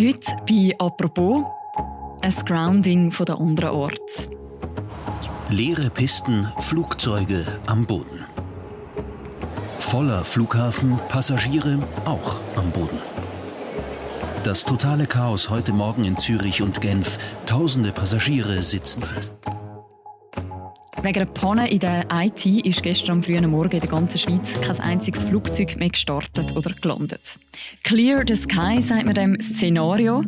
Heute bei «Apropos» ein Grounding von der anderen Ort. Leere Pisten, Flugzeuge am Boden. Voller Flughafen, Passagiere auch am Boden. Das totale Chaos heute Morgen in Zürich und Genf. Tausende Passagiere sitzen fest. Wegen einer Panne in der IT ist gestern am frühen Morgen in der ganzen Schweiz kein einziges Flugzeug mehr gestartet oder gelandet. Clear the Sky sagt man dem Szenario.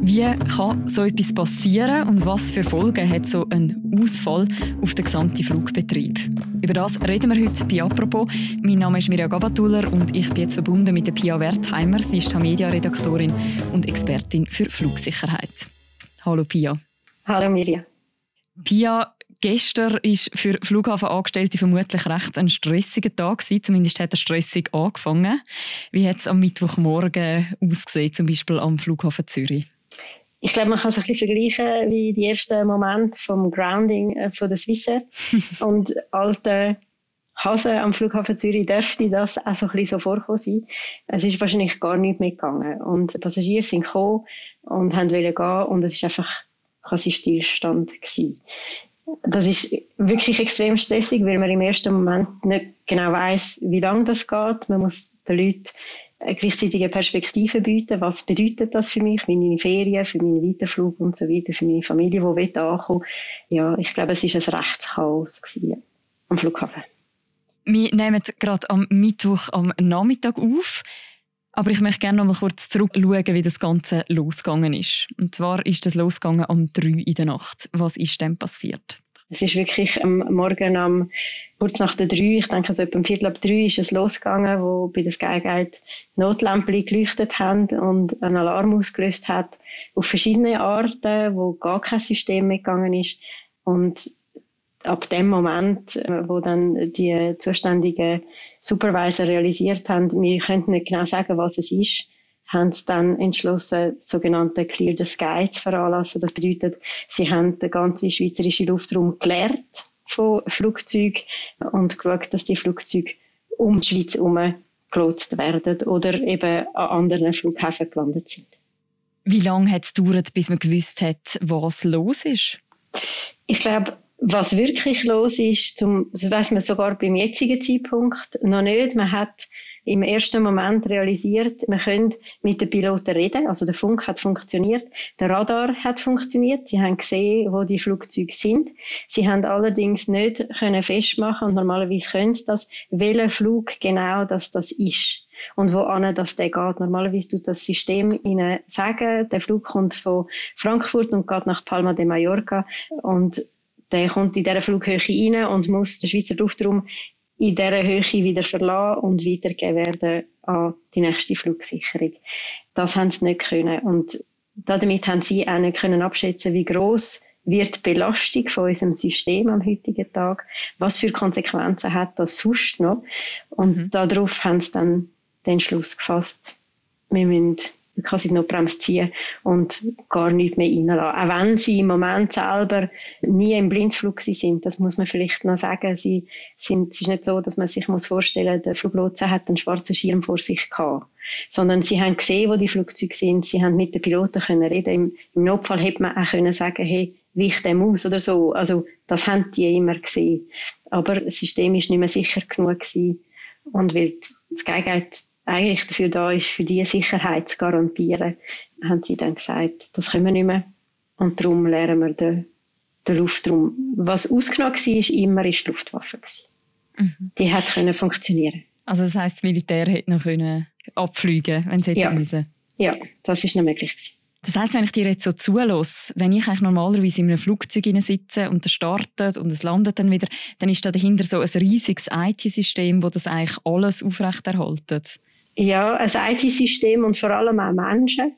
Wie kann so etwas passieren und was für Folgen hat so ein Ausfall auf den gesamten Flugbetrieb? Über das reden wir heute bei «Apropos». Mein Name ist Mirja Gabatuller und ich bin jetzt verbunden mit der Pia Wertheimer. Sie ist Media-Redaktorin und Expertin für Flugsicherheit. Hallo Pia. Hallo Mirja. Pia, Gestern war für Flughafenangestellte vermutlich recht ein stressiger Tag gewesen. Zumindest hat er stressig angefangen. Wie hat es am Mittwochmorgen ausgesehen, zum Beispiel am Flughafen Zürich? Ich glaube, man kann es ein bisschen vergleichen wie die ersten Momente vom Grounding äh, von der Swissair. und alte Hasen am Flughafen Zürich dürfte das auch so ein bisschen so vorkommen sein. Es ist wahrscheinlich gar nicht mehr gegangen. Und die Passagiere sind gekommen und haben gehen und es war einfach quasi Stillstand gewesen das ist wirklich extrem stressig, weil man im ersten Moment nicht genau weiß, wie lange das geht. Man muss den Leuten eine gleichzeitige Perspektive bieten. Was bedeutet das für mich, für meine Ferien, für meinen Weiterflug und so weiter, für meine Familie, die will ankommen. Ja, ich glaube, es ist ein Rechtschaos am Flughafen. Wir nehmen gerade am Mittwoch am Nachmittag auf. Aber ich möchte gerne noch mal kurz zurückschauen, wie das Ganze losgegangen ist. Und zwar ist das losgegangen um drei in der Nacht. Was ist denn passiert? Es ist wirklich am Morgen am kurz nach der drei, ich denke so etwa um Viertel ab drei ist es losgegangen, wo bei der Skyguide Notlämpchen geleuchtet haben und einen Alarm ausgelöst hat auf verschiedene Arten, wo gar kein System mitgegangen ist und ab dem Moment, äh, wo dann die zuständigen Supervisor realisiert haben, wir können nicht genau sagen, was es ist, haben sie dann entschlossen, sogenannte Clear the Sky zu veranlassen. Das bedeutet, sie haben den ganzen schweizerischen Luftraum gelehrt von Flugzeugen und geschaut, dass die Flugzeuge um die Schweiz herum gelotst werden oder eben an anderen Flughäfen gelandet sind. Wie lange hat es gedauert, bis man gewusst hat, was los ist? Ich glaube, was wirklich los ist, zum, das weiß man sogar beim jetzigen Zeitpunkt noch nicht. Man hat im ersten Moment realisiert, wir können mit den Piloten reden. Also der Funk hat funktioniert, der Radar hat funktioniert. Sie haben gesehen, wo die Flugzeuge sind. Sie haben allerdings nicht können festmachen und normalerweise können sie das, welcher Flug genau das das ist und wo an das der geht. Normalerweise tut das System ihnen sagen, der Flug kommt von Frankfurt und geht nach Palma de Mallorca und der kommt in dieser Flughöhe rein und muss den Schweizer Luftraum in dieser Höhe wieder verlassen und weitergeben werden an die nächste Flugsicherung. Das haben sie nicht können. Und damit haben sie auch nicht können abschätzen, wie groß wird die Belastung von unserem System am heutigen Tag, was für Konsequenzen hat das sonst noch. Und mhm. darauf haben sie dann den Schluss gefasst, wir müssen quasi noch Bremse ziehen und gar nicht mehr reinlassen. Auch wenn sie im Moment selber nie im Blindflug sind, das muss man vielleicht noch sagen. Sie sind, es ist nicht so, dass man sich muss vorstellen, der Fluglotse hat einen schwarzen Schirm vor sich gehabt. Sondern sie haben gesehen, wo die Flugzeuge sind, sie haben mit den Piloten können reden. Im, im Notfall hätte man auch können sagen, hey, wich dem aus oder so. Also, das haben die immer gesehen. Aber das System ist nicht mehr sicher genug gewesen. Und weil das Gegenteil eigentlich dafür da ist, für diese Sicherheit zu garantieren, haben sie dann gesagt, das können wir nicht mehr. Und darum lernen wir den, den Luftraum. Was ausgenommen war, immer die Luftwaffe. Mhm. Die hat können funktionieren. Also das heisst, das Militär hätte noch können abfliegen wenn sie ja. müssen? Ja, das ist noch möglich gewesen. Das heisst, wenn ich dir jetzt so zulasse, wenn ich eigentlich normalerweise in einem Flugzeug sitze und es startet und es landet dann wieder, dann ist da dahinter so ein riesiges IT-System, das das eigentlich alles aufrechterhaltet. Ja, ein IT-System und vor allem auch Menschen,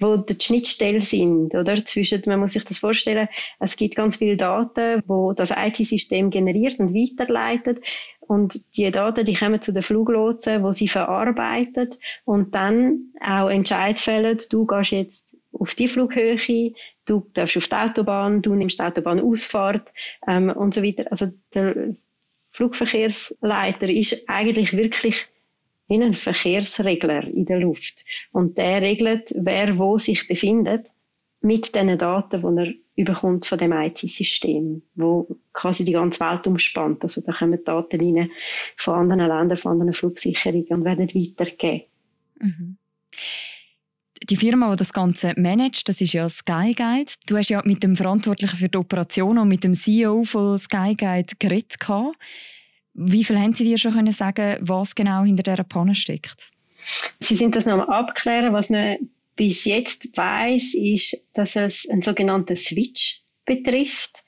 wo die Schnittstelle sind, oder? Zwischen, man muss sich das vorstellen, es gibt ganz viele Daten, wo das IT-System generiert und weiterleitet. Und die Daten, die kommen zu den Fluglotsen, wo sie verarbeiten und dann auch Entscheid fällen, du gehst jetzt auf die Flughöhe, du darfst auf die Autobahn, du nimmst die Autobahnausfahrt ähm, und so weiter. Also der Flugverkehrsleiter ist eigentlich wirklich wie ein Verkehrsregler in der Luft. Und der regelt, wer wo sich befindet, mit den Daten, die er überkommt von dem IT-System, wo quasi die ganze Welt umspannt. Also da kommen Daten rein von anderen Ländern, von anderen Flugsicherungen und werden weitergegeben. Mhm. Die Firma, die das Ganze managt, das ist ja Skyguide. Du hast ja mit dem Verantwortlichen für die Operation und mit dem CEO von Skyguide geredet. Wie viel haben Sie dir schon können sagen, was genau hinter dieser Panne steckt? Sie sind das noch mal abklären. Was man bis jetzt weiß, ist, dass es einen sogenannten Switch betrifft.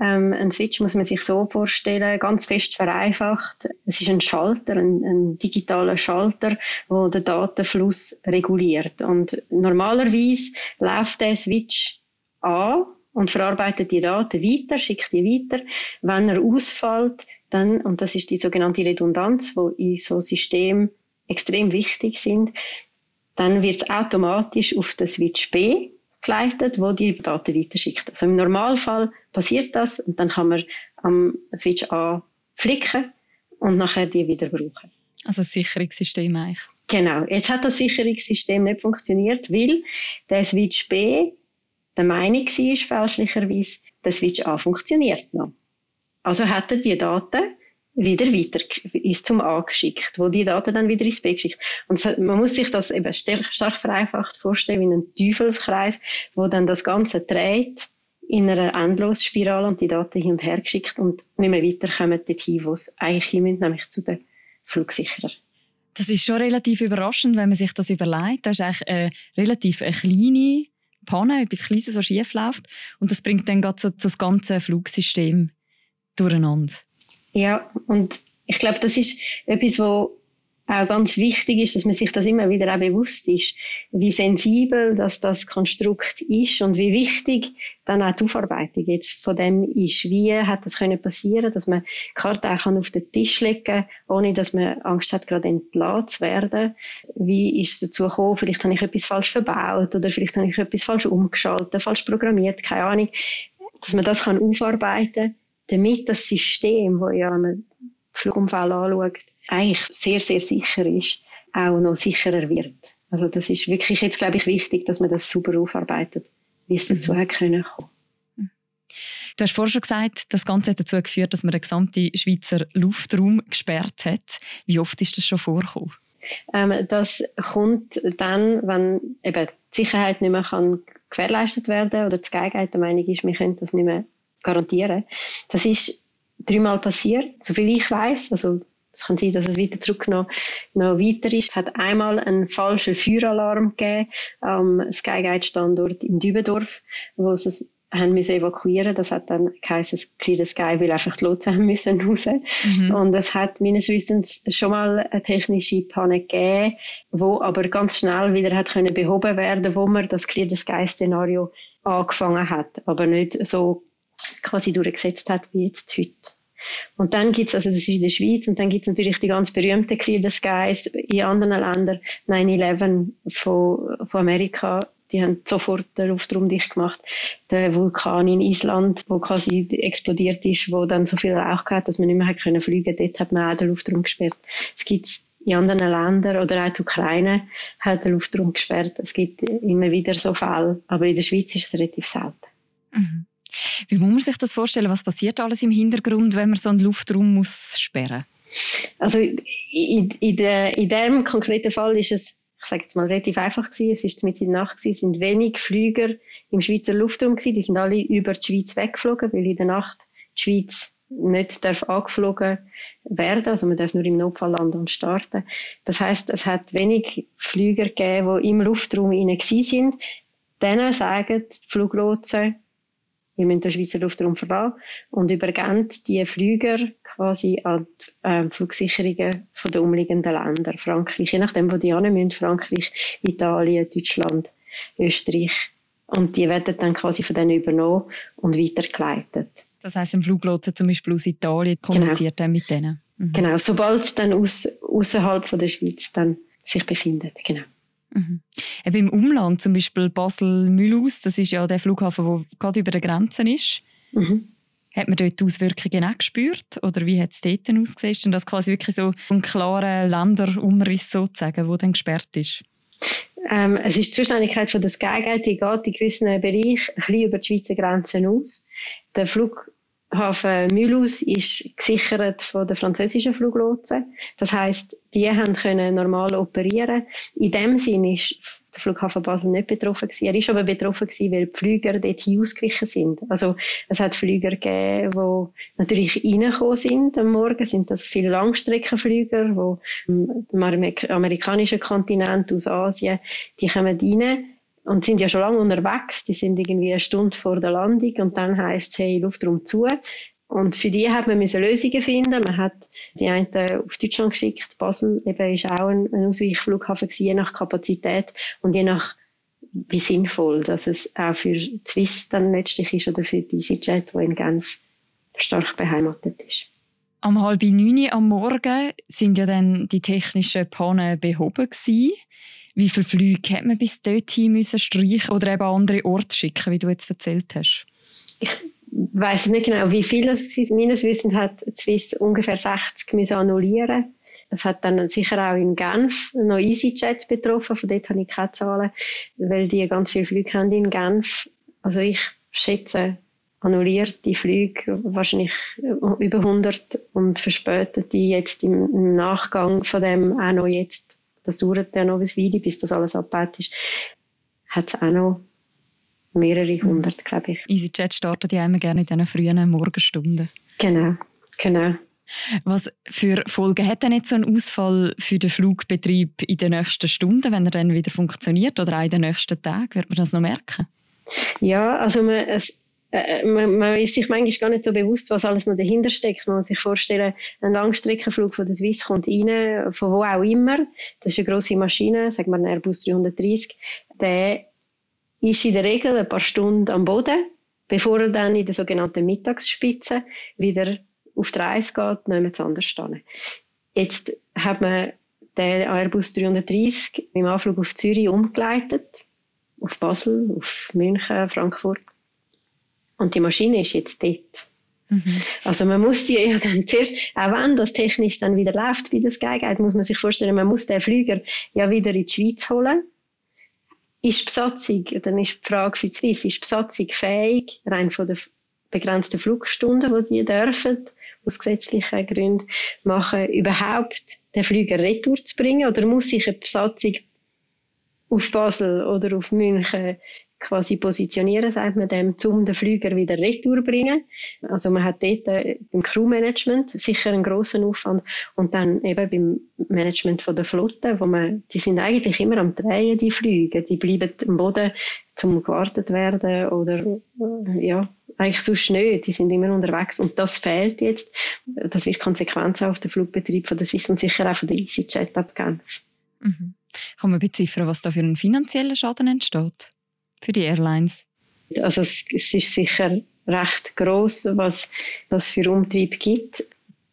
Ähm, ein Switch muss man sich so vorstellen, ganz fest vereinfacht. Es ist ein Schalter, ein, ein digitaler Schalter, wo den Datenfluss reguliert. Und normalerweise läuft der Switch an und verarbeitet die Daten weiter, schickt die weiter. Wenn er ausfällt, dann, und das ist die sogenannte Redundanz, wo in so Systemen extrem wichtig sind, dann wird es automatisch auf den Switch B geleitet, wo die Daten weiterschickt. Also im Normalfall passiert das und dann kann man am Switch A flicken und nachher die wieder brauchen. Also das Sicherungssystem eigentlich. Genau. Jetzt hat das Sicherungssystem nicht funktioniert, weil der Switch B der Meinung war, fälschlicherweise, der Switch A funktioniert noch. Also hat er die Daten wieder weiter ist zum A geschickt, wo die Daten dann wieder ins B geschickt. Und man muss sich das eben stark, vereinfacht vorstellen wie ein Teufelskreis, wo dann das Ganze dreht in einer Endlosspirale und die Daten hin und her geschickt und nicht mehr weiterkommen dorthin, wo es eigentlich hin nämlich zu den Flugsicherern. Das ist schon relativ überraschend, wenn man sich das überlegt. Das ist eigentlich eine relativ eine kleine Panne, etwas Kleines, was schief läuft. Und das bringt dann gerade so, so das ganze Flugsystem durcheinander. Ja, und ich glaube, das ist etwas, wo auch ganz wichtig ist, dass man sich das immer wieder auch bewusst ist, wie sensibel dass das Konstrukt ist und wie wichtig dann auch die Aufarbeitung jetzt von dem ist. Wie hat das können passieren, dass man die Karte auch auf den Tisch legen kann, ohne dass man Angst hat, gerade entlassen zu werden. Wie ist es dazu gekommen? Vielleicht habe ich etwas falsch verbaut oder vielleicht habe ich etwas falsch umgeschaltet, falsch programmiert, keine Ahnung. Dass man das kann aufarbeiten kann damit das System, das ja einen Flugunfall anschaut, eigentlich sehr, sehr sicher ist, auch noch sicherer wird. Also das ist wirklich jetzt, glaube ich, wichtig, dass man das super aufarbeitet, wie es dazu mhm. können kommen. Du hast vorhin schon gesagt, das Ganze hat dazu geführt, dass man den gesamten Schweizer Luftraum gesperrt hat. Wie oft ist das schon vorgekommen? Ähm, das kommt dann, wenn eben die Sicherheit nicht mehr kann gewährleistet werden oder die Gegenheit der Meinung ist, wir können das nicht mehr garantieren. Das ist dreimal passiert, soviel ich weiß. Also es kann sein, dass es wieder zurück noch, noch weiter ist. Es hat einmal einen falschen Feueralarm gegeben am Skyguide-Standort in Dübendorf, wo es haben müssen evakuieren. Das hat dann geheißen, Clear the Sky will einfach die Lotsen haben müssen raus. Mhm. Und es hat meines Wissens schon mal eine technische Panne gegeben, wo aber ganz schnell wieder hat können behoben werden, wo man das Clear the Sky Szenario angefangen hat, aber nicht so quasi durchgesetzt hat, wie jetzt heute. Und dann gibt's also das ist in der Schweiz, und dann gibt's natürlich die ganz berühmten Clear the Skies in anderen Ländern, 9-11 von, von Amerika, die haben sofort den Luftraum dicht gemacht. Der Vulkan in Island, wo quasi explodiert ist, wo dann so viel Rauch hat, dass man nicht mehr hat können fliegen, dort hat man auch den Luftraum gesperrt. Es gibt in anderen Ländern oder auch die Ukraine hat den Luftraum gesperrt. Es gibt immer wieder so Fälle, aber in der Schweiz ist es relativ selten. Mhm. Wie muss man sich das vorstellen? Was passiert alles im Hintergrund, wenn man so einen Luftraum muss sperren Also in, in, der, in dem konkreten Fall ist es ich sage jetzt mal, relativ einfach gewesen. Es ist mit in der Nacht gewesen, es sind wenig Flüger im Schweizer Luftraum gewesen. Die sind alle über die Schweiz weggeflogen, weil in der Nacht die Schweiz nicht darf angeflogen werden, also man darf nur im Notfall landen und starten. Das heißt, es hat wenig Flüger gegeben, die im Luftraum innen sind. Denen sagen die Fluglotsen, wir müssen den Schweizer Luftraum verlassen und übergeben die Flüger quasi an die äh, Flugsicherungen von den umliegenden Ländern. Frankreich, je nachdem, wo die hin müssen, Frankreich, Italien, Deutschland, Österreich. Und die werden dann quasi von denen übernommen und weitergeleitet. Das heisst, ein Fluglotse zum Beispiel aus Italien kommuniziert genau. dann mit denen? Mhm. Genau, sobald es dann aus, außerhalb der Schweiz dann sich befindet, genau. Mhm. Eben Im Umland, zum Beispiel Basel-Mühlhaus, das ist ja der Flughafen, der gerade über der Grenze ist. Mhm. Hat man dort die Auswirkungen auch gespürt? Oder wie hat es dort ausgesehen? Ist denn das quasi wirklich so ein klarer Länderumriss sozusagen, der dann gesperrt ist? Ähm, es ist die Zuständigkeit von der Skyguide, die geht in gewissen Bereichen ein bisschen über die Schweizer Grenzen aus. Der Flug Hafen Mulhouse ist gesichert von den französischen Fluglotsen. Das heißt, die haben können normal operieren. In dem Sinne ist der Flughafen Basel nicht betroffen gewesen. Er ist aber betroffen gewesen, weil die Flüger dort ausgewichen sind. Also es hat Flüger gegeben, die natürlich reingekommen sind am Morgen. Sind das viele Langstreckenflüger, die am amerikanischen Kontinent aus Asien, die kommen rein und sind ja schon lange unterwegs. Die sind irgendwie eine Stunde vor der Landung und dann heißt es, hey, Luftraum zu. Und für die hat man Lösungen finden. Man hat die einen auf Deutschland geschickt. Basel eben ist auch ein, ein Ausweichflughafen je nach Kapazität und je nach wie sinnvoll, dass es auch für Swiss dann letztlich ist oder für die EasyJet, die in Genf stark beheimatet ist. Am halb neun am Morgen sind ja dann die technischen Pannen behoben gewesen. Wie viele Flüge hat man bis dorthin müssen streichen oder eben an andere Orte schicken, wie du jetzt erzählt hast? Ich weiß nicht genau, wie viele es sind. Meines Wissens hat Swiss ungefähr 60 müssen annullieren. Es hat dann sicher auch in Genf noch EasyJet betroffen, von dort habe ich keine Zahlen, weil die ganz viele Flüge haben in Genf. Also ich schätze, annullierte Flüge wahrscheinlich über 100 und verspätete jetzt im Nachgang von dem auch noch jetzt das dauert ja noch ein Weile, bis das alles abgebaut ist, hat es auch noch mehrere hundert, glaube ich. EasyJet startet ja immer gerne in diesen frühen Morgenstunden. Genau, genau. Was für Folgen hat denn jetzt so ein Ausfall für den Flugbetrieb in den nächsten Stunden, wenn er dann wieder funktioniert oder auch in den nächsten Tagen? Wird man das noch merken? Ja, also man, es, man, man, ist sich manchmal gar nicht so bewusst, was alles noch dahinter steckt. Man muss sich vorstellen, ein Langstreckenflug von der Swiss kommt rein, von wo auch immer. Das ist eine grosse Maschine, sagen wir ein Airbus 330. Der ist in der Regel ein paar Stunden am Boden, bevor er dann in der sogenannten Mittagsspitze wieder auf die Reise geht, nirgends anders stehen. Jetzt hat man den Airbus 330 im Anflug auf Zürich umgeleitet, auf Basel, auf München, Frankfurt und die Maschine ist jetzt dort. Mhm. Also man muss die ja dann zuerst, auch wenn das technisch dann wieder läuft wie das Skyguide, muss man sich vorstellen, man muss den Flüger ja wieder in die Schweiz holen. Ist die Besatzung, dann ist die Frage für die Swiss, ist die Besatzung fähig, rein von den begrenzten Flugstunden, die die dürfen, aus gesetzlichen Gründen machen, überhaupt den Flüger retour zu bringen? Oder muss sich eine Besatzung auf Basel oder auf München quasi positionieren, sagt man dem, um den Flüger wieder retour bringen. Also man hat dort äh, beim Crewmanagement sicher einen grossen Aufwand und dann eben beim Management von der Flotte, wo man, die sind eigentlich immer am Drehen, die Flüge, die bleiben am Boden zum gewartet werden oder äh, ja, eigentlich sonst nicht, die sind immer unterwegs und das fehlt jetzt. Das wird Konsequenzen auf den Flugbetrieb von der Swiss und sicher auch von der EasyJet abgeben. Mhm. Kann man beziffern, was da für einen finanziellen Schaden entsteht? Für die Airlines? Also es, es ist sicher recht groß, was das für Umtrieb gibt.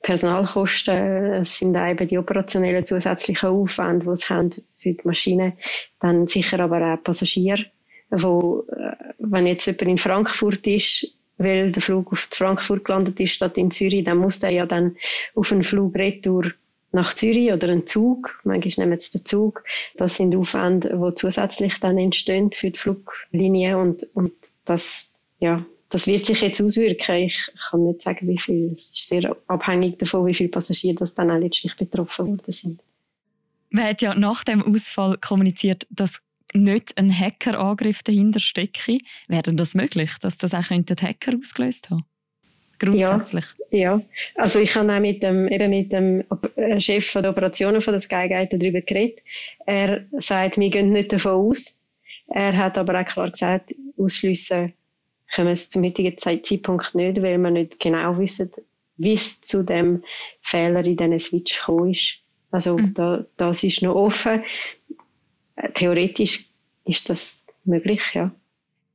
Personalkosten sind eben die operationellen zusätzlichen Aufwände, die sie haben für die Maschine. Dann sicher aber auch Passagiere, wo, äh, wenn jetzt jemand in Frankfurt ist, weil der Flug auf Frankfurt gelandet ist statt in Zürich, dann muss der ja dann auf einen Flug retour nach Zürich oder einen Zug, manchmal nehmen sie den Zug. Das sind Aufwände, die zusätzlich dann entstehen für die Fluglinie und, und das, ja, das wird sich jetzt auswirken. Ich kann nicht sagen, wie viel. Es ist sehr abhängig davon, wie viele Passagiere das dann auch letztlich betroffen worden sind. Man hat ja nach dem Ausfall kommuniziert, dass nicht ein Hackerangriff dahinter stecke. Wäre denn das möglich, dass das auch Hacker ausgelöst haben? Grundsätzlich. Ja, ja. also ich habe auch mit dem, eben mit dem äh, Chef der Operationen von der Skyguide darüber geredet. Er sagt, wir gehen nicht davon aus. Er hat aber auch klar gesagt, ausschliessen können wir es zum heutigen Zeitpunkt nicht, weil wir nicht genau wissen, wie es zu dem Fehler in diesen Switch gekommen ist. Also mhm. da, das ist noch offen. Theoretisch ist das möglich, ja.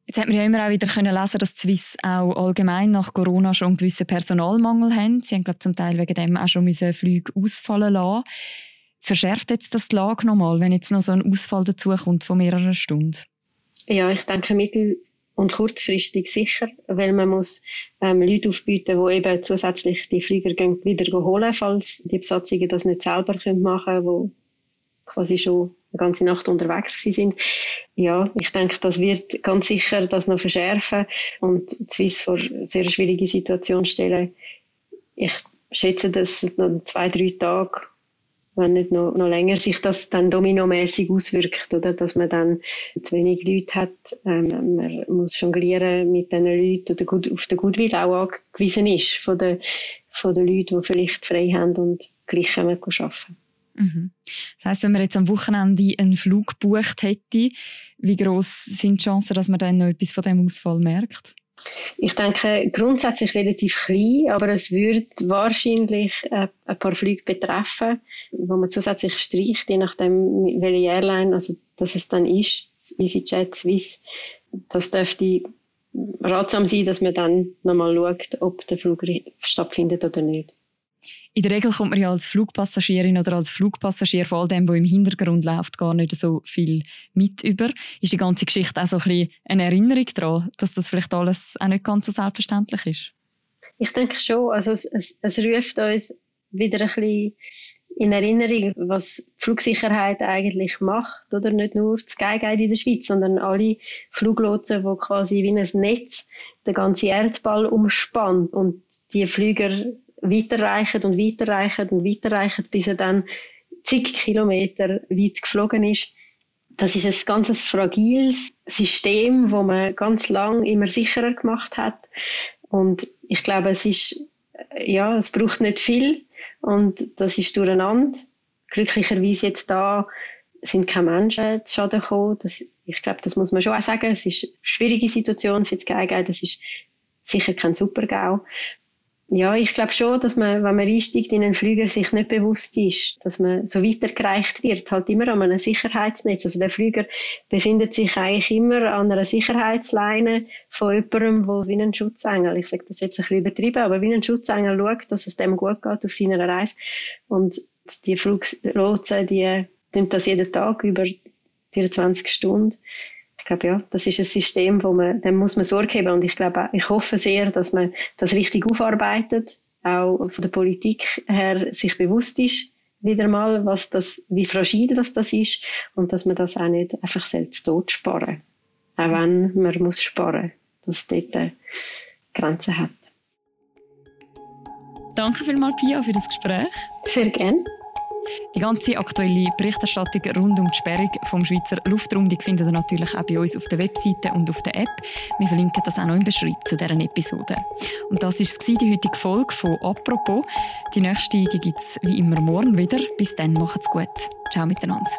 Jetzt hat man ja immer auch wieder können lesen, dass Swiss auch allgemein nach Corona schon einen gewissen Personalmangel haben. Sie haben, glaube zum Teil wegen dem auch schon müssen Flüge ausfallen lassen. Verschärft jetzt das die Lage nochmal, wenn jetzt noch so ein Ausfall dazukommt von mehreren Stunden? Ja, ich denke, mittel- und kurzfristig sicher, weil man muss ähm, Leute aufbieten, die eben zusätzlich die Flieger wieder holen, falls die Besatzungen das nicht selber machen können, quasi schon eine ganze Nacht unterwegs sind. Ja, ich denke, das wird ganz sicher das noch verschärfen und Swiss vor eine sehr schwierige Situation stellen. Ich schätze, dass noch zwei, drei Tage wenn nicht noch, noch länger sich das dann dominomäßig auswirkt, oder? Dass man dann zu wenig Leute hat. Ähm, man muss jonglieren mit den Leuten oder gut, auf den Goodwill auch angewiesen ist von den, von den Leuten, die vielleicht frei haben und gleich arbeiten. Mhm. Das heisst, wenn man jetzt am Wochenende einen Flug gebucht hätte, wie groß sind die Chancen, dass man dann noch etwas von dem Ausfall merkt? Ich denke grundsätzlich relativ klein, aber es würde wahrscheinlich äh, ein paar Flüge betreffen, wo man zusätzlich streicht, je nachdem, welche Airline, also dass es dann ist, EasyJet, Swiss. Das dürfte ratsam sein, dass man dann nochmal schaut, ob der Flug stattfindet oder nicht. In der Regel kommt man ja als Flugpassagierin oder als Flugpassagier vor all dem, im Hintergrund läuft, gar nicht so viel mit über. Ist die ganze Geschichte auch so ein bisschen eine Erinnerung daran, dass das vielleicht alles auch nicht ganz so selbstverständlich ist? Ich denke schon. Also es, es, es ruft uns wieder ein bisschen in Erinnerung, was Flugsicherheit eigentlich macht, oder nicht nur das Skyguide in der Schweiz, sondern alle Fluglotsen, die quasi wie ein Netz den ganzen Erdball umspannt und die Flüger weiterreichen und weiterreichen und weiterreichen, bis er dann zig Kilometer weit geflogen ist. Das ist ein ganz fragiles System, wo man ganz lang immer sicherer gemacht hat. Und ich glaube, es ist, ja, es braucht nicht viel und das ist durcheinander. Glücklicherweise jetzt da sind keine Menschen zu Schaden gekommen. Das, ich glaube, das muss man schon auch sagen. Es ist eine schwierige Situation für das Geige. Das ist sicher kein Supergau. Ja, ich glaube schon, dass man, wenn man einsteigt in einen Flüger, sich nicht bewusst ist, dass man so weitergereicht wird, halt immer an einem Sicherheitsnetz. Also der Flüger befindet sich eigentlich immer an einer Sicherheitsleine von jemandem, der wie ein Schutzengel, ich sage das jetzt ein bisschen übertrieben, aber wie ein Schutzengel schaut, dass es dem gut geht auf seiner Reise. Und die Fluglotsen, die tun das jeden Tag über 24 Stunden glaube, ja, das ist ein System, wo man, dem muss man Sorge haben. Und ich glaube, ich hoffe sehr, dass man das richtig aufarbeitet, auch von der Politik her sich bewusst ist, wieder mal, was das, wie fragil das, das ist und dass man das auch nicht einfach selbst tot sparen. Auch wenn man muss sparen, dass es dort Grenzen hat. Danke vielmals, Pia, für das Gespräch. Sehr gerne. Die ganze aktuelle Berichterstattung rund um die Sperrung vom Schweizer Luftraum die findet ihr natürlich auch bei uns auf der Webseite und auf der App. Wir verlinken das auch noch im Beschreib zu deren Episode. Und das ist die heutige Folge von «Apropos». Die nächste die gibt es wie immer morgen wieder. Bis dann, macht's gut. Ciao miteinander.